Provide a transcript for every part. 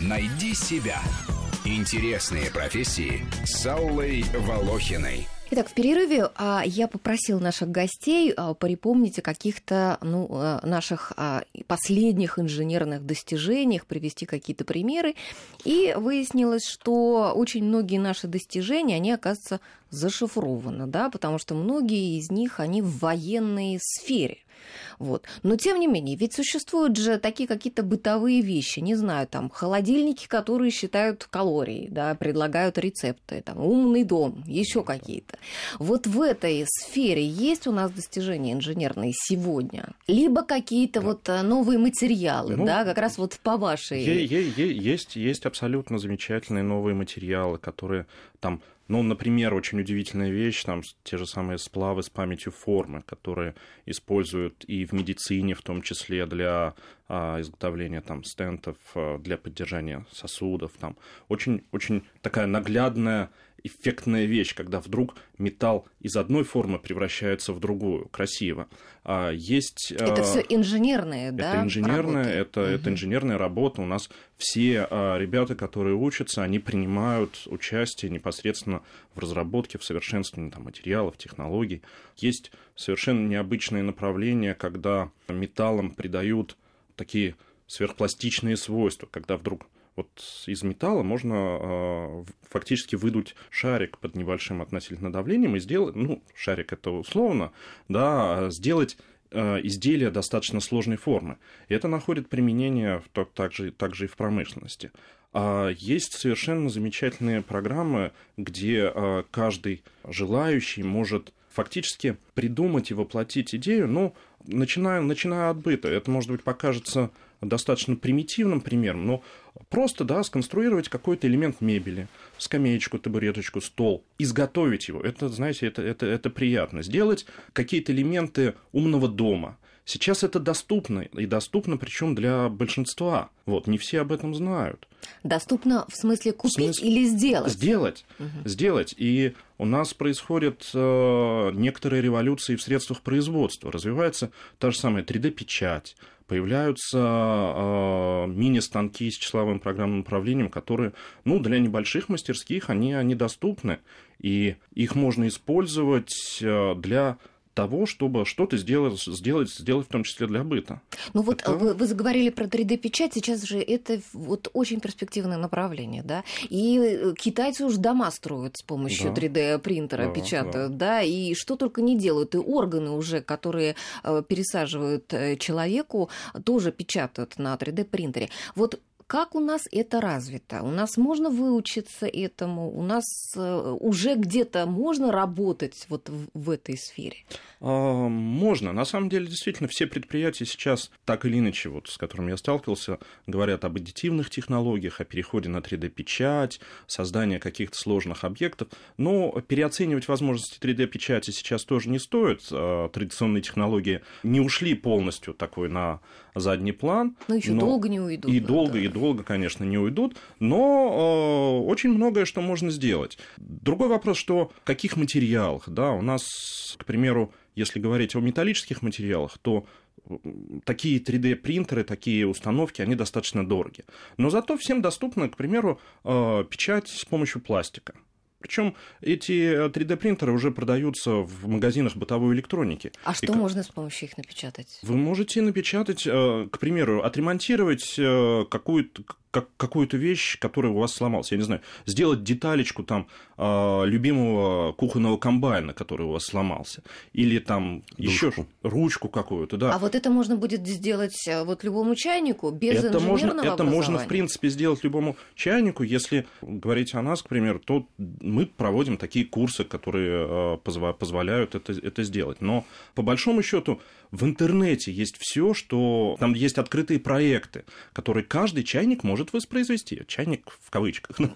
Найди себя. Интересные профессии с Аллой Волохиной. Итак, в перерыве а, я попросил наших гостей а, порепомнить о каких-то ну, а, наших а, последних инженерных достижениях, привести какие-то примеры. И выяснилось, что очень многие наши достижения, они, оказывается, зашифрованы, да, потому что многие из них, они в военной сфере. Вот. Но тем не менее, ведь существуют же такие какие-то бытовые вещи, не знаю, там холодильники, которые считают калории, да, предлагают рецепты, там умный дом, еще какие-то. Вот в этой сфере есть у нас достижения инженерные сегодня, либо какие-то да. вот э, новые материалы, ну, да, как раз вот по вашей. Есть, есть абсолютно замечательные новые материалы, которые там ну, например, очень удивительная вещь, там те же самые сплавы с памятью формы, которые используют и в медицине, в том числе для а, изготовления там стентов, а, для поддержания сосудов. Там. Очень, очень такая наглядная эффектная вещь, когда вдруг металл из одной формы превращается в другую, красиво. А есть... Это все инженерные, да? Это инженерная, это, угу. это инженерная работа. У нас все а, ребята, которые учатся, они принимают участие непосредственно в разработке, в совершенствовании там, материалов, технологий. Есть совершенно необычные направления, когда металлам придают такие сверхпластичные свойства, когда вдруг вот из металла можно э, фактически выдуть шарик под небольшим относительно давлением и сделать, ну, шарик это условно, да, сделать э, изделия достаточно сложной формы. И это находит применение в, также, также и в промышленности. А есть совершенно замечательные программы, где э, каждый желающий может фактически придумать и воплотить идею, ну, начиная, начиная от быта. Это, может быть, покажется достаточно примитивным примером, но просто, да, сконструировать какой-то элемент мебели, скамеечку, табуреточку, стол, изготовить его, это, знаете, это, это, это приятно. Сделать какие-то элементы умного дома. Сейчас это доступно, и доступно причем для большинства. Вот, не все об этом знают. Доступно в смысле купить в смысле... или сделать? Сделать, угу. сделать. И у нас происходят э, некоторые революции в средствах производства. Развивается та же самая 3D-печать, появляются э, мини-станки с числовым программным управлением, которые, ну, для небольших мастерских, они, они доступны, и их можно использовать э, для того, чтобы что-то сделать, сделать, сделать в том числе для быта. Ну вот это... вы, вы заговорили про 3D-печать, сейчас же это вот очень перспективное направление, да, и э, китайцы уже дома строят с помощью да. 3D-принтера, да, печатают, да. да, и что только не делают, и органы уже, которые э, пересаживают э, человеку, тоже печатают на 3D-принтере. Вот как у нас это развито? У нас можно выучиться этому? У нас э, уже где-то можно работать вот в, этой сфере? А, можно. На самом деле, действительно, все предприятия сейчас, так или иначе, вот, с которыми я сталкивался, говорят об аддитивных технологиях, о переходе на 3D-печать, создании каких-то сложных объектов. Но переоценивать возможности 3D-печати сейчас тоже не стоит. А, традиционные технологии не ушли полностью такой на задний план. Но еще но... долго не уйдут. И долго, и долго, конечно, не уйдут, но э, очень многое, что можно сделать. Другой вопрос, что в каких материалах, да, у нас, к примеру, если говорить о металлических материалах, то такие 3D-принтеры, такие установки, они достаточно дороги. Но зато всем доступна, к примеру, э, печать с помощью пластика. Причем эти 3D-принтеры уже продаются в магазинах бытовой электроники. А что И можно с помощью их напечатать? Вы можете напечатать, э, к примеру, отремонтировать э, какую-то как, какую-то вещь, которая у вас сломалась. Я не знаю, сделать деталечку там э, любимого кухонного комбайна, который у вас сломался. Или там еще ручку какую-то, да. А вот это можно будет сделать э, вот любому чайнику без это можно, Это можно, в принципе, сделать любому чайнику. Если говорить о нас, к примеру, то мы проводим такие курсы, которые э, позволяют это, это сделать. Но по большому счету в интернете есть все, что там есть открытые проекты, которые каждый чайник может воспроизвести. Чайник в кавычках.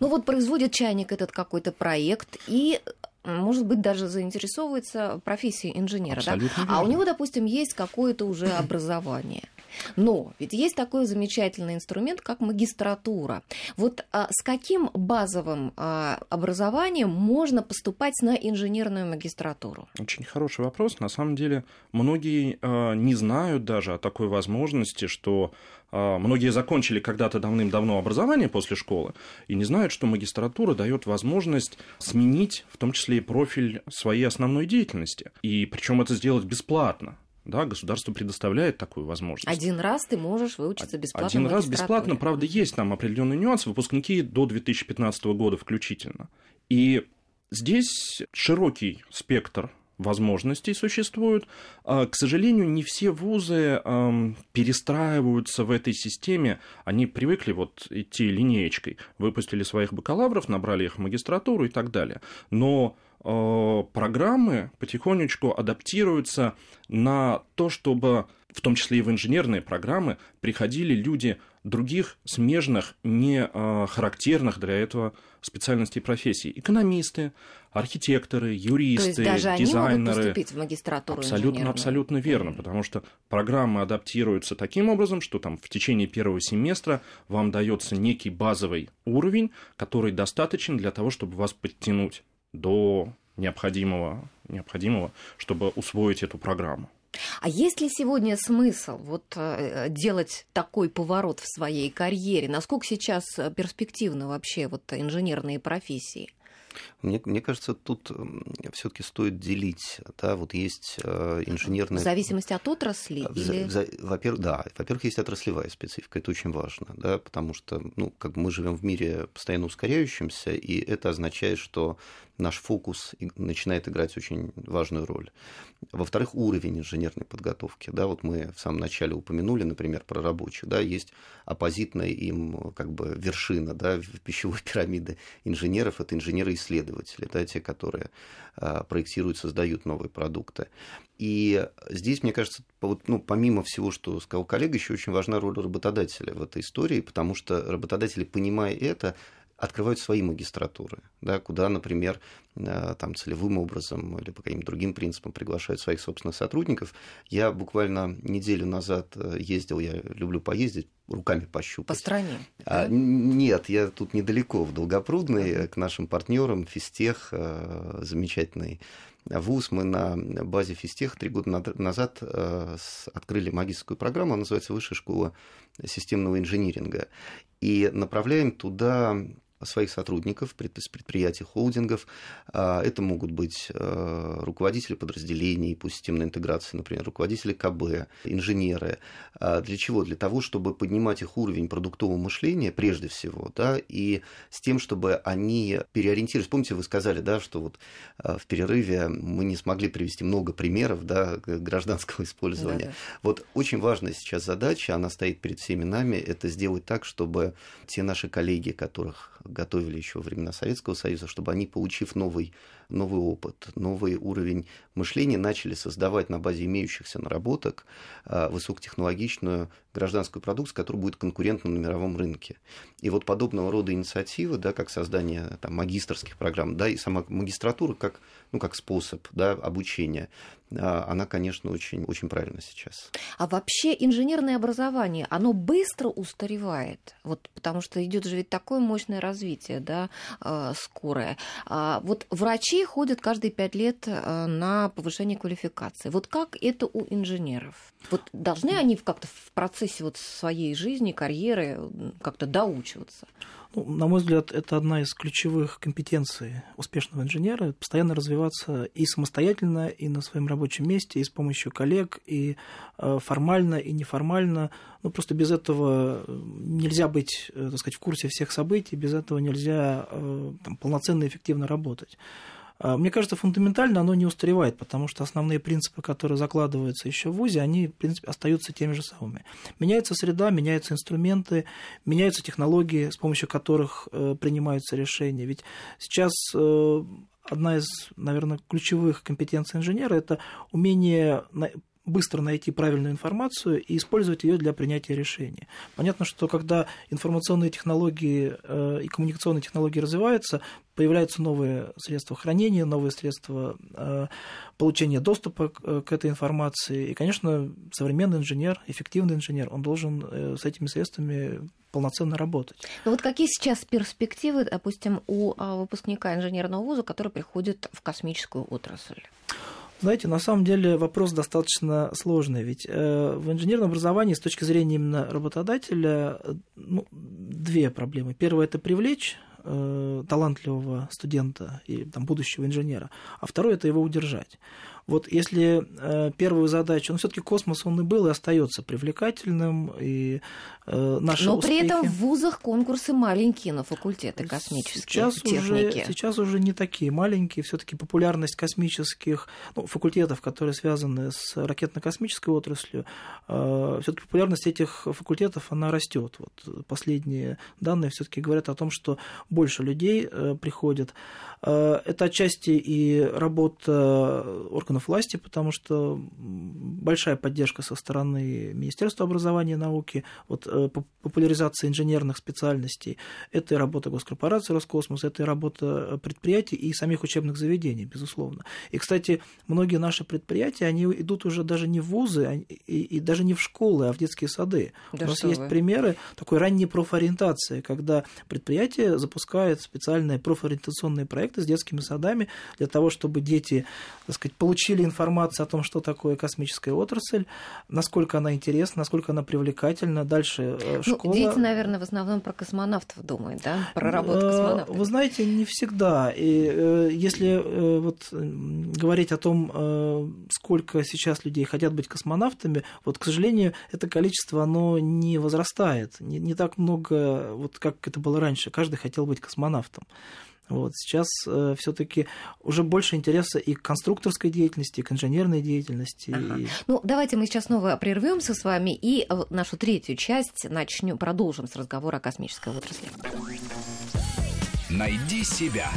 Ну вот производит чайник этот какой-то проект и может быть, даже заинтересовывается профессией инженера. Да? А у него, допустим, есть какое-то уже образование. Но ведь есть такой замечательный инструмент, как магистратура. Вот а, с каким базовым а, образованием можно поступать на инженерную магистратуру? Очень хороший вопрос. На самом деле многие а, не знают даже о такой возможности, что а, многие закончили когда-то давным-давно образование после школы и не знают, что магистратура дает возможность сменить в том числе и профиль своей основной деятельности. И причем это сделать бесплатно. Да, государство предоставляет такую возможность. Один раз ты можешь выучиться бесплатно. Один раз бесплатно, правда, есть там определенный нюанс. Выпускники до 2015 года включительно. И здесь широкий спектр возможностей существуют. А, к сожалению, не все вузы перестраиваются в этой системе. Они привыкли вот идти линеечкой. Выпустили своих бакалавров, набрали их в магистратуру и так далее. Но а, программы потихонечку адаптируются на то, чтобы в том числе и в инженерные программы, приходили люди других смежных, не а, характерных для этого специальностей и профессий. Экономисты, архитекторы, юристы, То есть даже дизайнеры. Они могут поступить в магистратуру абсолютно, абсолютно верно, потому что программы адаптируются таким образом, что там в течение первого семестра вам дается некий базовый уровень, который достаточен для того, чтобы вас подтянуть до необходимого, необходимого чтобы усвоить эту программу. А есть ли сегодня смысл вот э, делать такой поворот в своей карьере? Насколько сейчас перспективны вообще вот инженерные профессии? Мне, мне кажется, тут все-таки стоит делить. Да, вот есть э, инженерная... В зависимости от отрасли? В, или... за, во-первых, да. Во-первых, есть отраслевая специфика, это очень важно, да, потому что ну, как мы живем в мире постоянно ускоряющемся, и это означает, что наш фокус начинает играть очень важную роль. Во-вторых, уровень инженерной подготовки. Да, вот мы в самом начале упомянули, например, про рабочих. Да, есть оппозитная им как бы вершина да, в пищевой пирамиды инженеров. Это инженеры-исследователи, да, те, которые а, проектируют, создают новые продукты. И здесь, мне кажется, ну, помимо всего, что сказал коллега, еще очень важна роль работодателя в этой истории, потому что работодатели, понимая это, открывают свои магистратуры, да, куда, например, э, там, целевым образом или по каким-то другим принципам приглашают своих собственных сотрудников. Я буквально неделю назад э, ездил, я люблю поездить, руками пощупать. По стране? А, нет, я тут недалеко, в Долгопрудной, к нашим партнерам, Физтех, э, замечательный вуз. Мы на базе Физтех три года назад открыли магистрскую программу, она называется Высшая школа системного инжиниринга. И направляем туда своих сотрудников, предприятий, холдингов. А, это могут быть э, руководители подразделений по системной интеграции, например, руководители КБ, инженеры. А, для чего? Для того, чтобы поднимать их уровень продуктового мышления прежде всего, да, и с тем, чтобы они переориентировались. Помните, вы сказали, да, что вот э, в перерыве мы не смогли привести много примеров да, гражданского использования. Да, да. Вот очень важная сейчас задача, она стоит перед всеми нами, это сделать так, чтобы те наши коллеги, которых готовили еще во времена Советского Союза, чтобы они, получив новый, новый опыт, новый уровень мышления, начали создавать на базе имеющихся наработок а, высокотехнологичную гражданскую продукцию, которая будет конкурентна на мировом рынке. И вот подобного рода инициативы, да, как создание там, магистрских программ, да, и сама магистратура как, ну, как способ да, обучения, она, конечно, очень, очень правильно сейчас. А вообще инженерное образование, оно быстро устаревает, вот, потому что идет же ведь такое мощное развитие, да, а, скорое. А вот врачи ходят каждые пять лет на повышение квалификации. Вот как это у инженеров? Вот должны они как-то в процессе вот своей жизни, карьеры как-то доучиваться? Ну, на мой взгляд, это одна из ключевых компетенций успешного инженера – постоянно развиваться и самостоятельно, и на своем рабочем месте, и с помощью коллег, и э, формально, и неформально. Ну, просто без этого нельзя быть, э, так сказать, в курсе всех событий, без этого нельзя э, там, полноценно и эффективно работать. А, мне кажется, фундаментально оно не устаревает, потому что основные принципы, которые закладываются еще в ВУЗе, они, в принципе, остаются теми же самыми. Меняется среда, меняются инструменты, меняются технологии, с помощью которых э, принимаются решения. Ведь сейчас э, одна из, наверное, ключевых компетенций инженера – это умение быстро найти правильную информацию и использовать ее для принятия решения. Понятно, что когда информационные технологии э, и коммуникационные технологии развиваются, появляются новые средства хранения, новые средства э, получения доступа к этой информации. И, конечно, современный инженер, эффективный инженер, он должен с этими средствами полноценно работать. Ну вот какие сейчас перспективы, допустим, у выпускника инженерного вуза, который приходит в космическую отрасль? Знаете, на самом деле вопрос достаточно сложный, ведь э, в инженерном образовании с точки зрения именно работодателя ну, две проблемы. Первое – это привлечь э, талантливого студента и там, будущего инженера, а второе – это его удержать. Вот если э, первую задачу, ну все-таки космос он и был и остается привлекательным, и э, наши Но успехи... при этом в вузах конкурсы маленькие на факультеты космические сейчас техники. Уже, сейчас уже не такие маленькие, все-таки популярность космических ну, факультетов, которые связаны с ракетно-космической отраслью, э, все-таки популярность этих факультетов она растет. Вот последние данные все-таки говорят о том, что больше людей приходят. Э, это отчасти и работа органов органов власти, потому что большая поддержка со стороны Министерства образования и науки, вот, э, популяризация инженерных специальностей, это и работа госкорпорации Роскосмос, это и работа предприятий и самих учебных заведений, безусловно. И, кстати, многие наши предприятия, они идут уже даже не в вузы, а, и, и даже не в школы, а в детские сады. Да У нас есть вы. примеры такой ранней профориентации, когда предприятие запускает специальные профориентационные проекты с детскими садами для того, чтобы дети, так сказать, получили получили информацию о том, что такое космическая отрасль, насколько она интересна, насколько она привлекательна. Дальше э, ну, школа... Дети, наверное, в основном про космонавтов думают, да? Про работу э, космонавтов. Вы знаете, не всегда. И э, если вот говорить о том, сколько сейчас людей хотят быть космонавтами, вот, к сожалению, это количество, оно не возрастает. Не, не так много, вот как это было раньше. Каждый хотел быть космонавтом. Вот, сейчас э, все-таки уже больше интереса и к конструкторской деятельности, и к инженерной деятельности. Ага. И... Ну, давайте мы сейчас снова прервемся с вами и э, нашу третью часть начнем, продолжим с разговора о космической отрасли. Найди себя.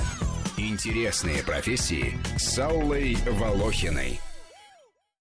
Интересные профессии с Аллой Волохиной.